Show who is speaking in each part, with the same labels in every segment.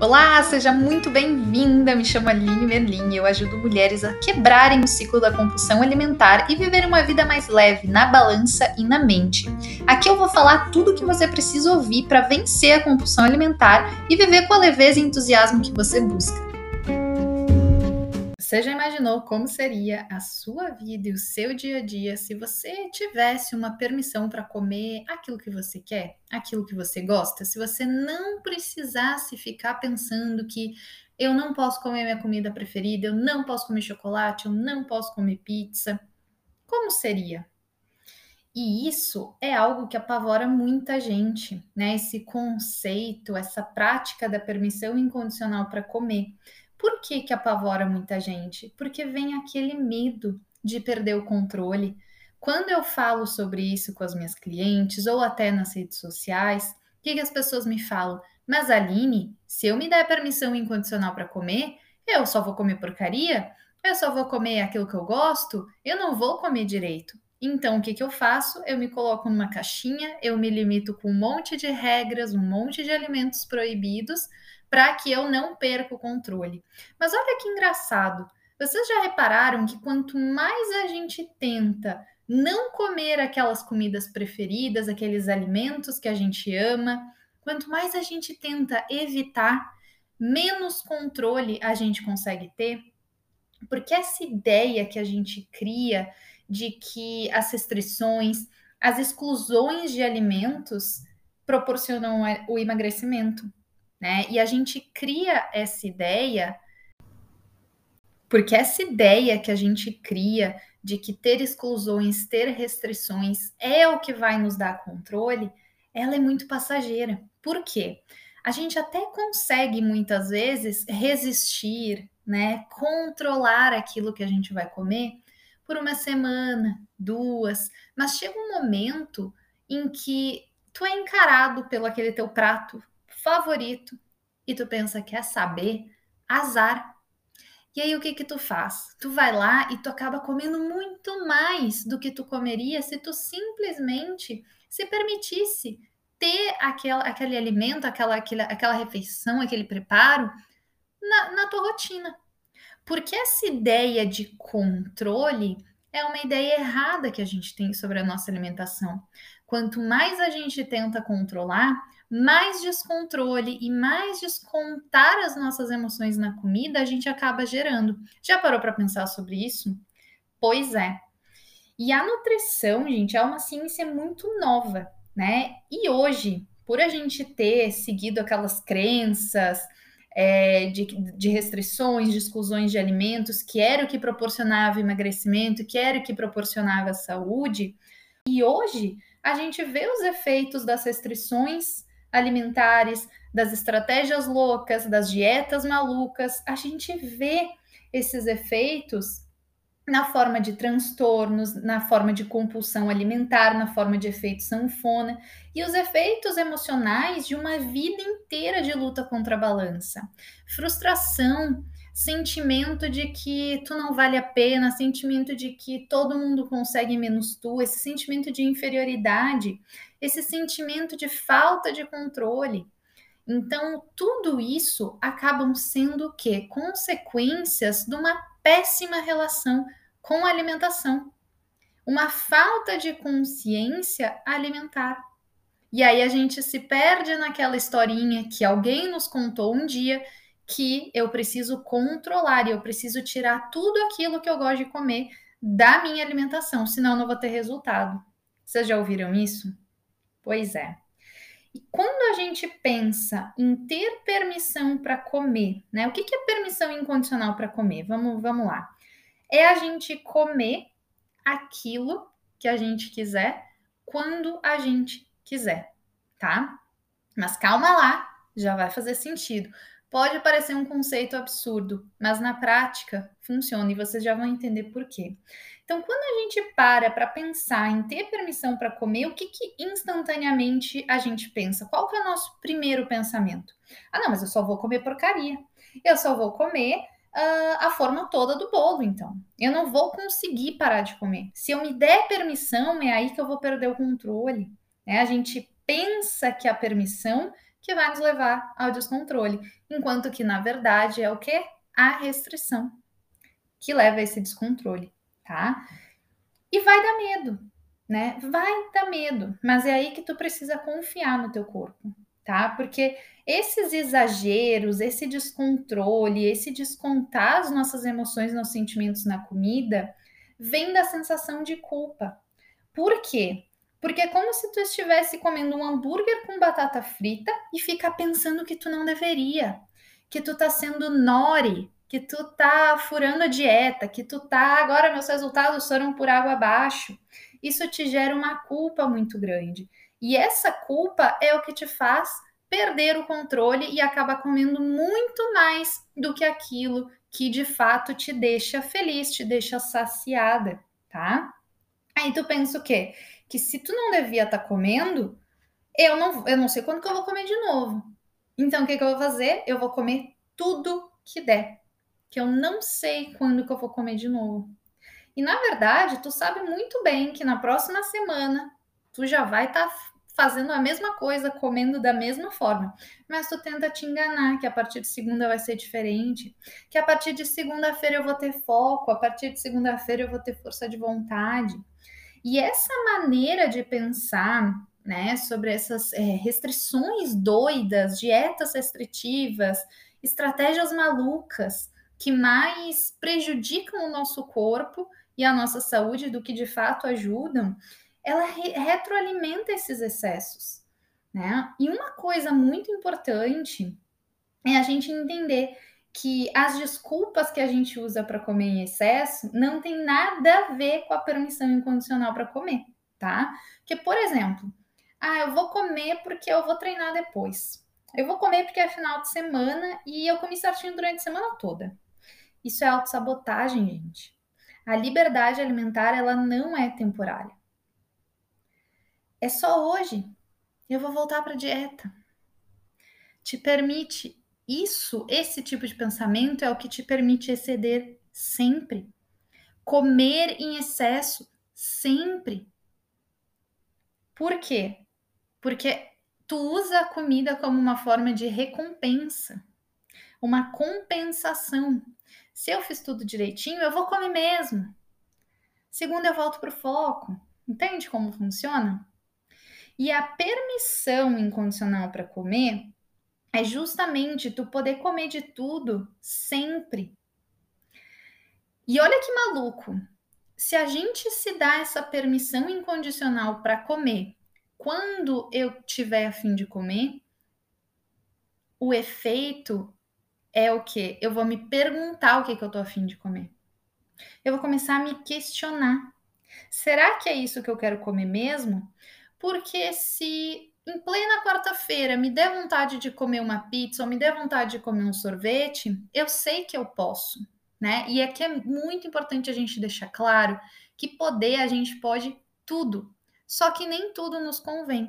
Speaker 1: Olá, seja muito bem-vinda. Me chamo Aline Merlin e eu ajudo mulheres a quebrarem o ciclo da compulsão alimentar e viver uma vida mais leve na balança e na mente. Aqui eu vou falar tudo o que você precisa ouvir para vencer a compulsão alimentar e viver com a leveza e entusiasmo que você busca. Você já imaginou como seria a sua vida e o seu dia a dia se você tivesse uma permissão para comer aquilo que você quer, aquilo que você gosta? Se você não precisasse ficar pensando que eu não posso comer minha comida preferida, eu não posso comer chocolate, eu não posso comer pizza. Como seria? E isso é algo que apavora muita gente, né? Esse conceito, essa prática da permissão incondicional para comer. Por que, que apavora muita gente? Porque vem aquele medo de perder o controle. Quando eu falo sobre isso com as minhas clientes ou até nas redes sociais, o que, que as pessoas me falam? Mas Aline, se eu me der permissão incondicional para comer, eu só vou comer porcaria? Eu só vou comer aquilo que eu gosto? Eu não vou comer direito. Então, o que, que eu faço? Eu me coloco numa caixinha, eu me limito com um monte de regras, um monte de alimentos proibidos, para que eu não perca o controle. Mas olha que engraçado. Vocês já repararam que quanto mais a gente tenta não comer aquelas comidas preferidas, aqueles alimentos que a gente ama, quanto mais a gente tenta evitar, menos controle a gente consegue ter? Porque essa ideia que a gente cria de que as restrições, as exclusões de alimentos proporcionam o emagrecimento né? E a gente cria essa ideia porque essa ideia que a gente cria de que ter exclusões, ter restrições é o que vai nos dar controle, ela é muito passageira. Por quê? A gente até consegue muitas vezes resistir, né, controlar aquilo que a gente vai comer por uma semana, duas, mas chega um momento em que tu é encarado pelo aquele teu prato favorito e tu pensa, quer saber? Azar. E aí o que que tu faz? Tu vai lá e tu acaba comendo muito mais do que tu comeria se tu simplesmente se permitisse ter aquele alimento, aquela, aquela, aquela refeição, aquele preparo na, na tua rotina. Porque essa ideia de controle é uma ideia errada que a gente tem sobre a nossa alimentação. Quanto mais a gente tenta controlar, mais descontrole e mais descontar as nossas emoções na comida a gente acaba gerando. Já parou para pensar sobre isso? Pois é. E a nutrição, gente, é uma ciência muito nova, né? E hoje, por a gente ter seguido aquelas crenças é, de, de, restrições, de exclusões de alimentos, que era o que proporcionava emagrecimento, que era o que proporcionava saúde, e hoje a gente vê os efeitos das restrições alimentares, das estratégias loucas, das dietas malucas, a gente vê esses efeitos na forma de transtornos, na forma de compulsão alimentar, na forma de efeito sanfona e os efeitos emocionais de uma vida inteira de luta contra a balança. Frustração, sentimento de que tu não vale a pena, sentimento de que todo mundo consegue menos tu, esse sentimento de inferioridade, esse sentimento de falta de controle. Então, tudo isso acabam sendo o quê? Consequências de uma péssima relação com a alimentação. Uma falta de consciência alimentar. E aí a gente se perde naquela historinha que alguém nos contou um dia que eu preciso controlar e eu preciso tirar tudo aquilo que eu gosto de comer da minha alimentação, senão eu não vou ter resultado. Vocês já ouviram isso? Pois é. E quando a gente pensa em ter permissão para comer, né? O que, que é permissão incondicional para comer? Vamos, vamos lá. É a gente comer aquilo que a gente quiser quando a gente quiser, tá? Mas calma lá, já vai fazer sentido. Pode parecer um conceito absurdo, mas na prática funciona e vocês já vão entender por quê. Então, quando a gente para para pensar em ter permissão para comer, o que, que instantaneamente a gente pensa? Qual que é o nosso primeiro pensamento? Ah, não, mas eu só vou comer porcaria. Eu só vou comer uh, a forma toda do bolo, então. Eu não vou conseguir parar de comer. Se eu me der permissão, é aí que eu vou perder o controle. Né? A gente pensa que a permissão que vai nos levar ao descontrole, enquanto que na verdade é o que? A restrição que leva a esse descontrole, tá? E vai dar medo, né? Vai dar medo, mas é aí que tu precisa confiar no teu corpo, tá? Porque esses exageros, esse descontrole, esse descontar as nossas emoções, nossos sentimentos na comida, vem da sensação de culpa. Por quê? Porque é como se tu estivesse comendo um hambúrguer com batata frita e fica pensando que tu não deveria, que tu tá sendo nori, que tu tá furando a dieta, que tu tá agora meus resultados foram por água abaixo. Isso te gera uma culpa muito grande. E essa culpa é o que te faz perder o controle e acaba comendo muito mais do que aquilo que de fato te deixa feliz, te deixa saciada, tá? Aí tu pensa o quê? Que se tu não devia estar tá comendo, eu não, eu não sei quando que eu vou comer de novo. Então, o que, que eu vou fazer? Eu vou comer tudo que der. Que eu não sei quando que eu vou comer de novo. E na verdade, tu sabe muito bem que na próxima semana tu já vai estar tá fazendo a mesma coisa, comendo da mesma forma. Mas tu tenta te enganar que a partir de segunda vai ser diferente, que a partir de segunda-feira eu vou ter foco, a partir de segunda-feira eu vou ter força de vontade. E essa maneira de pensar né, sobre essas é, restrições doidas, dietas restritivas, estratégias malucas que mais prejudicam o nosso corpo e a nossa saúde do que de fato ajudam, ela re retroalimenta esses excessos. Né? E uma coisa muito importante é a gente entender que as desculpas que a gente usa para comer em excesso não tem nada a ver com a permissão incondicional para comer, tá? Que, por exemplo, ah, eu vou comer porque eu vou treinar depois. Eu vou comer porque é final de semana e eu comi certinho durante a semana toda. Isso é autossabotagem, gente. A liberdade alimentar, ela não é temporária. É só hoje. Eu vou voltar para dieta. Te permite isso, esse tipo de pensamento é o que te permite exceder sempre. Comer em excesso sempre. Por quê? Porque tu usa a comida como uma forma de recompensa, uma compensação. Se eu fiz tudo direitinho, eu vou comer mesmo. Segundo, eu volto para o foco. Entende como funciona? E a permissão incondicional para comer é justamente tu poder comer de tudo sempre. E olha que maluco. Se a gente se dá essa permissão incondicional para comer quando eu tiver a fim de comer, o efeito é o que? Eu vou me perguntar o que, que eu tô a fim de comer. Eu vou começar a me questionar. Será que é isso que eu quero comer mesmo? Porque se em plena quarta-feira me der vontade de comer uma pizza ou me der vontade de comer um sorvete, eu sei que eu posso, né? E aqui é muito importante a gente deixar claro que poder a gente pode tudo, só que nem tudo nos convém.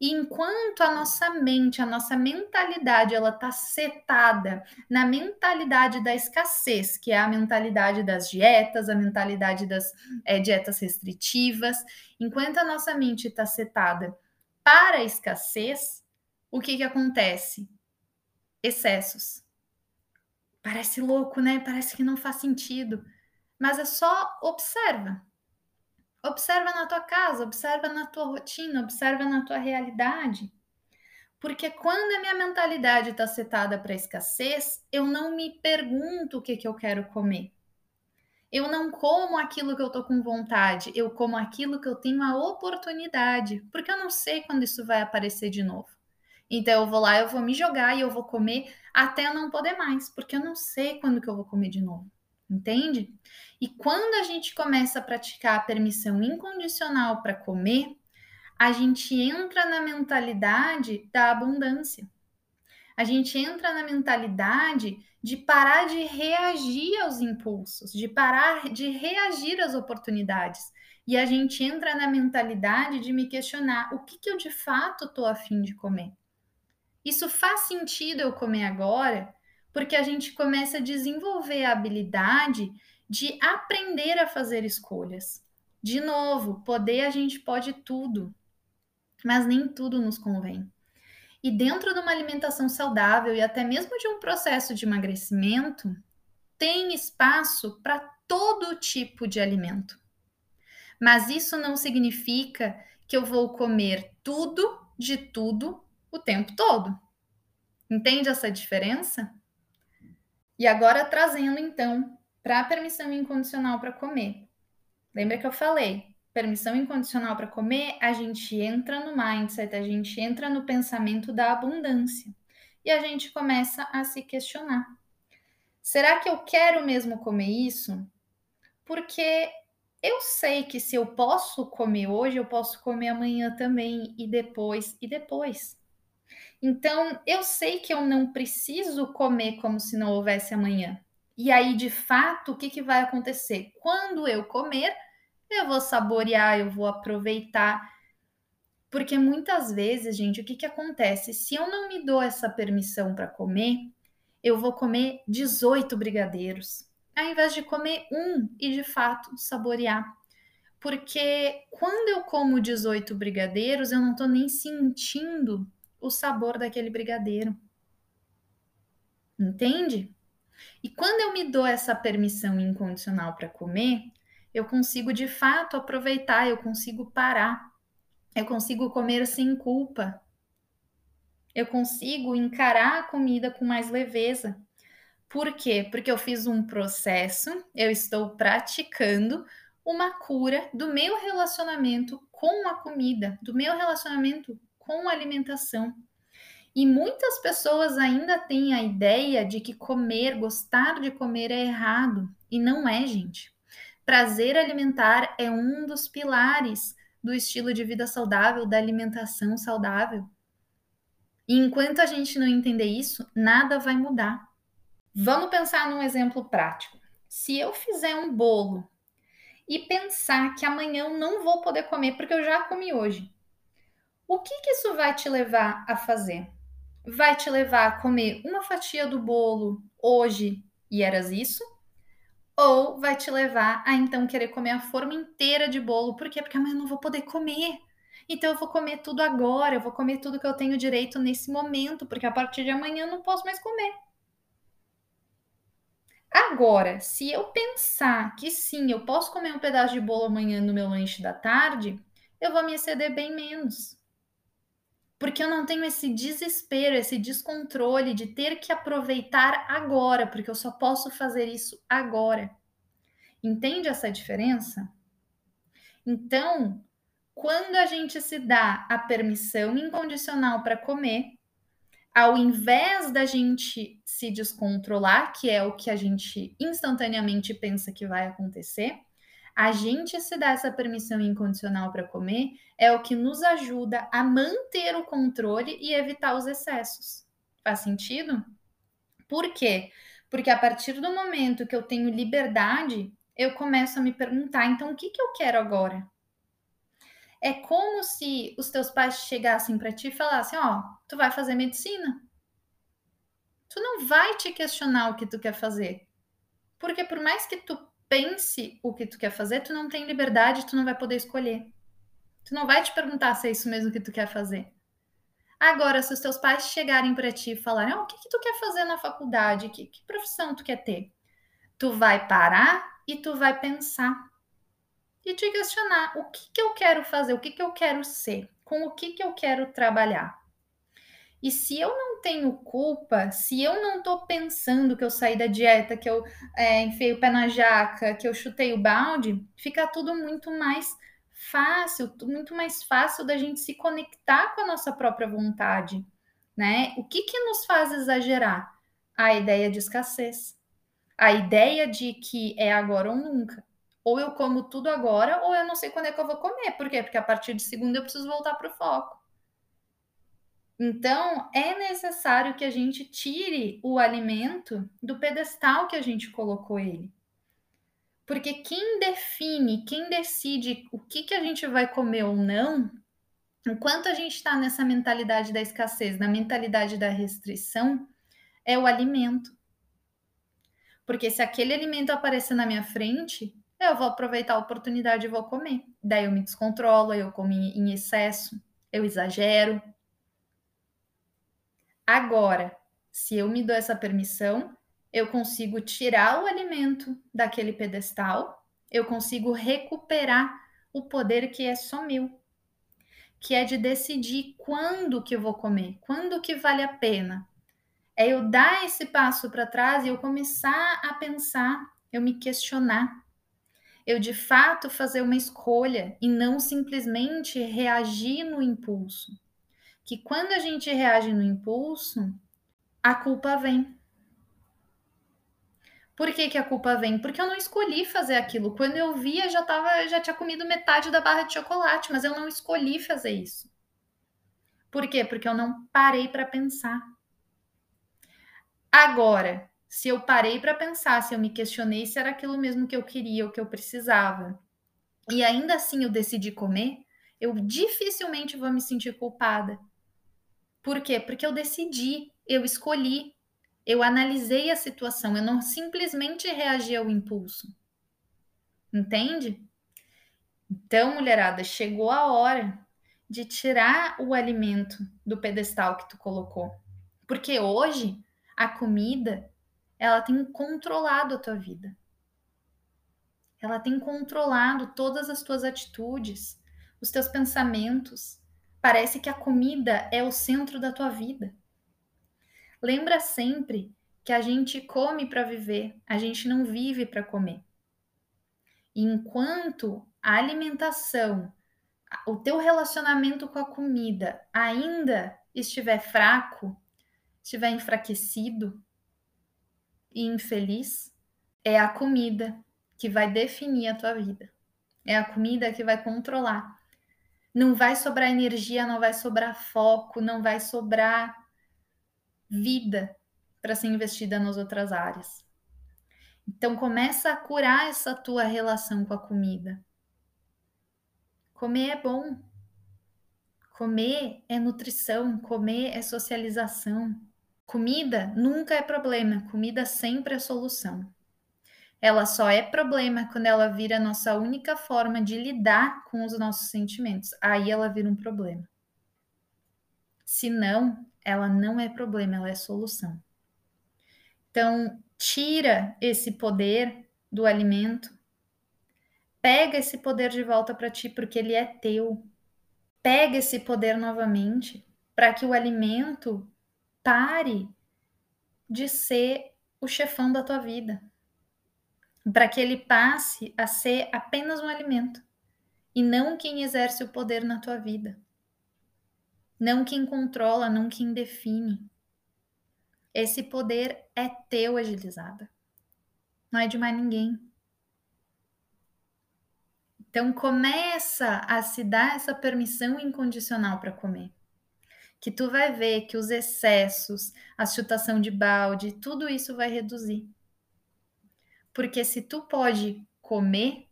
Speaker 1: E enquanto a nossa mente, a nossa mentalidade, ela tá setada na mentalidade da escassez, que é a mentalidade das dietas, a mentalidade das é, dietas restritivas, enquanto a nossa mente está setada para a escassez, o que, que acontece? Excessos. Parece louco, né? Parece que não faz sentido. Mas é só observa. Observa na tua casa, observa na tua rotina, observa na tua realidade. Porque quando a minha mentalidade está setada para escassez, eu não me pergunto o que, que eu quero comer. Eu não como aquilo que eu tô com vontade, eu como aquilo que eu tenho a oportunidade, porque eu não sei quando isso vai aparecer de novo. Então eu vou lá, eu vou me jogar e eu vou comer até eu não poder mais, porque eu não sei quando que eu vou comer de novo. Entende? E quando a gente começa a praticar a permissão incondicional para comer, a gente entra na mentalidade da abundância. A gente entra na mentalidade de parar de reagir aos impulsos, de parar de reagir às oportunidades. E a gente entra na mentalidade de me questionar o que, que eu de fato estou afim de comer. Isso faz sentido eu comer agora, porque a gente começa a desenvolver a habilidade de aprender a fazer escolhas. De novo, poder a gente pode tudo, mas nem tudo nos convém. E dentro de uma alimentação saudável e até mesmo de um processo de emagrecimento, tem espaço para todo tipo de alimento. Mas isso não significa que eu vou comer tudo de tudo o tempo todo. Entende essa diferença? E agora trazendo então para a permissão incondicional para comer. Lembra que eu falei? Permissão incondicional para comer, a gente entra no mindset, a gente entra no pensamento da abundância e a gente começa a se questionar. Será que eu quero mesmo comer isso? Porque eu sei que se eu posso comer hoje, eu posso comer amanhã também, e depois, e depois. Então, eu sei que eu não preciso comer como se não houvesse amanhã. E aí, de fato, o que, que vai acontecer? Quando eu comer, eu vou saborear, eu vou aproveitar. Porque muitas vezes, gente, o que, que acontece? Se eu não me dou essa permissão para comer, eu vou comer 18 brigadeiros ao invés de comer um e de fato saborear. Porque quando eu como 18 brigadeiros, eu não estou nem sentindo o sabor daquele brigadeiro. Entende? E quando eu me dou essa permissão incondicional para comer, eu consigo de fato aproveitar, eu consigo parar, eu consigo comer sem culpa, eu consigo encarar a comida com mais leveza. Por quê? Porque eu fiz um processo, eu estou praticando uma cura do meu relacionamento com a comida, do meu relacionamento com a alimentação. E muitas pessoas ainda têm a ideia de que comer, gostar de comer é errado. E não é, gente. Prazer alimentar é um dos pilares do estilo de vida saudável, da alimentação saudável. E enquanto a gente não entender isso, nada vai mudar. Vamos pensar num exemplo prático. Se eu fizer um bolo e pensar que amanhã eu não vou poder comer porque eu já comi hoje, o que, que isso vai te levar a fazer? Vai te levar a comer uma fatia do bolo hoje e eras isso? Ou vai te levar a então querer comer a forma inteira de bolo? Por quê? Porque amanhã eu não vou poder comer. Então eu vou comer tudo agora, eu vou comer tudo que eu tenho direito nesse momento, porque a partir de amanhã eu não posso mais comer. Agora, se eu pensar que sim, eu posso comer um pedaço de bolo amanhã no meu lanche da tarde, eu vou me exceder bem menos. Porque eu não tenho esse desespero, esse descontrole de ter que aproveitar agora, porque eu só posso fazer isso agora. Entende essa diferença? Então, quando a gente se dá a permissão incondicional para comer, ao invés da gente se descontrolar, que é o que a gente instantaneamente pensa que vai acontecer, a gente se dá essa permissão incondicional para comer é o que nos ajuda a manter o controle e evitar os excessos. Faz sentido? Por quê? Porque a partir do momento que eu tenho liberdade, eu começo a me perguntar: então o que, que eu quero agora? É como se os teus pais chegassem para ti e falassem: Ó, oh, tu vai fazer medicina. Tu não vai te questionar o que tu quer fazer. Porque por mais que tu pense o que tu quer fazer, tu não tem liberdade, tu não vai poder escolher. Tu não vai te perguntar se é isso mesmo que tu quer fazer. Agora, se os teus pais chegarem para ti e falarem: oh, o que, que tu quer fazer na faculdade? Que, que profissão tu quer ter? Tu vai parar e tu vai pensar e te questionar o que, que eu quero fazer, o que, que eu quero ser, com o que, que eu quero trabalhar. E se eu não tenho culpa, se eu não tô pensando que eu saí da dieta, que eu é, enfiei o pé na jaca, que eu chutei o balde, fica tudo muito mais fácil, muito mais fácil da gente se conectar com a nossa própria vontade, né? O que que nos faz exagerar? A ideia de escassez. A ideia de que é agora ou nunca ou eu como tudo agora, ou eu não sei quando é que eu vou comer. Por quê? Porque a partir de segunda eu preciso voltar para o foco. Então, é necessário que a gente tire o alimento do pedestal que a gente colocou ele. Porque quem define, quem decide o que, que a gente vai comer ou não, enquanto a gente está nessa mentalidade da escassez, na mentalidade da restrição, é o alimento. Porque se aquele alimento aparecer na minha frente, eu vou aproveitar a oportunidade e vou comer. Daí eu me descontrolo, eu como em excesso, eu exagero. Agora, se eu me dou essa permissão, eu consigo tirar o alimento daquele pedestal, eu consigo recuperar o poder que é só meu, que é de decidir quando que eu vou comer, quando que vale a pena. É eu dar esse passo para trás e eu começar a pensar, eu me questionar. Eu de fato fazer uma escolha e não simplesmente reagir no impulso. Que quando a gente reage no impulso, a culpa vem. Por que, que a culpa vem? Porque eu não escolhi fazer aquilo. Quando eu via, já tava, já tinha comido metade da barra de chocolate, mas eu não escolhi fazer isso. Por quê? Porque eu não parei para pensar. Agora, se eu parei para pensar, se eu me questionei se era aquilo mesmo que eu queria ou que eu precisava, e ainda assim eu decidi comer, eu dificilmente vou me sentir culpada. Por quê? Porque eu decidi, eu escolhi, eu analisei a situação, eu não simplesmente reagi ao impulso. Entende? Então, mulherada, chegou a hora de tirar o alimento do pedestal que tu colocou. Porque hoje a comida, ela tem controlado a tua vida. Ela tem controlado todas as tuas atitudes, os teus pensamentos. Parece que a comida é o centro da tua vida. Lembra sempre que a gente come para viver, a gente não vive para comer. E enquanto a alimentação, o teu relacionamento com a comida ainda estiver fraco, estiver enfraquecido e infeliz, é a comida que vai definir a tua vida. É a comida que vai controlar. Não vai sobrar energia, não vai sobrar foco, não vai sobrar vida para ser investida nas outras áreas. Então começa a curar essa tua relação com a comida. Comer é bom. Comer é nutrição, comer é socialização. Comida nunca é problema, comida sempre é solução. Ela só é problema quando ela vira a nossa única forma de lidar com os nossos sentimentos. Aí ela vira um problema. Se não, ela não é problema, ela é solução. Então, tira esse poder do alimento, pega esse poder de volta para ti, porque ele é teu. Pega esse poder novamente para que o alimento pare de ser o chefão da tua vida. Para que ele passe a ser apenas um alimento e não quem exerce o poder na tua vida não quem controla, não quem define. Esse poder é teu, agilizada. Não é de mais ninguém. Então começa a se dar essa permissão incondicional para comer. Que tu vai ver que os excessos, a chutação de balde, tudo isso vai reduzir. Porque se tu pode comer,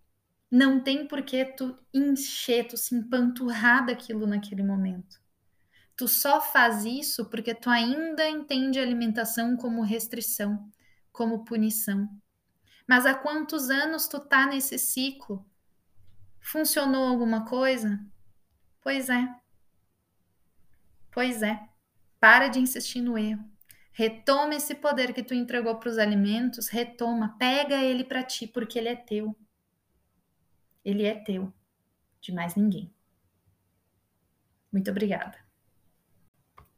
Speaker 1: não tem por que tu encher, tu se empanturrar daquilo naquele momento. Tu só faz isso porque tu ainda entende a alimentação como restrição, como punição. Mas há quantos anos tu tá nesse ciclo? Funcionou alguma coisa? Pois é. Pois é. Para de insistir no erro. Retoma esse poder que tu entregou para os alimentos, retoma, pega ele para ti, porque ele é teu. Ele é teu, de mais ninguém. Muito obrigada.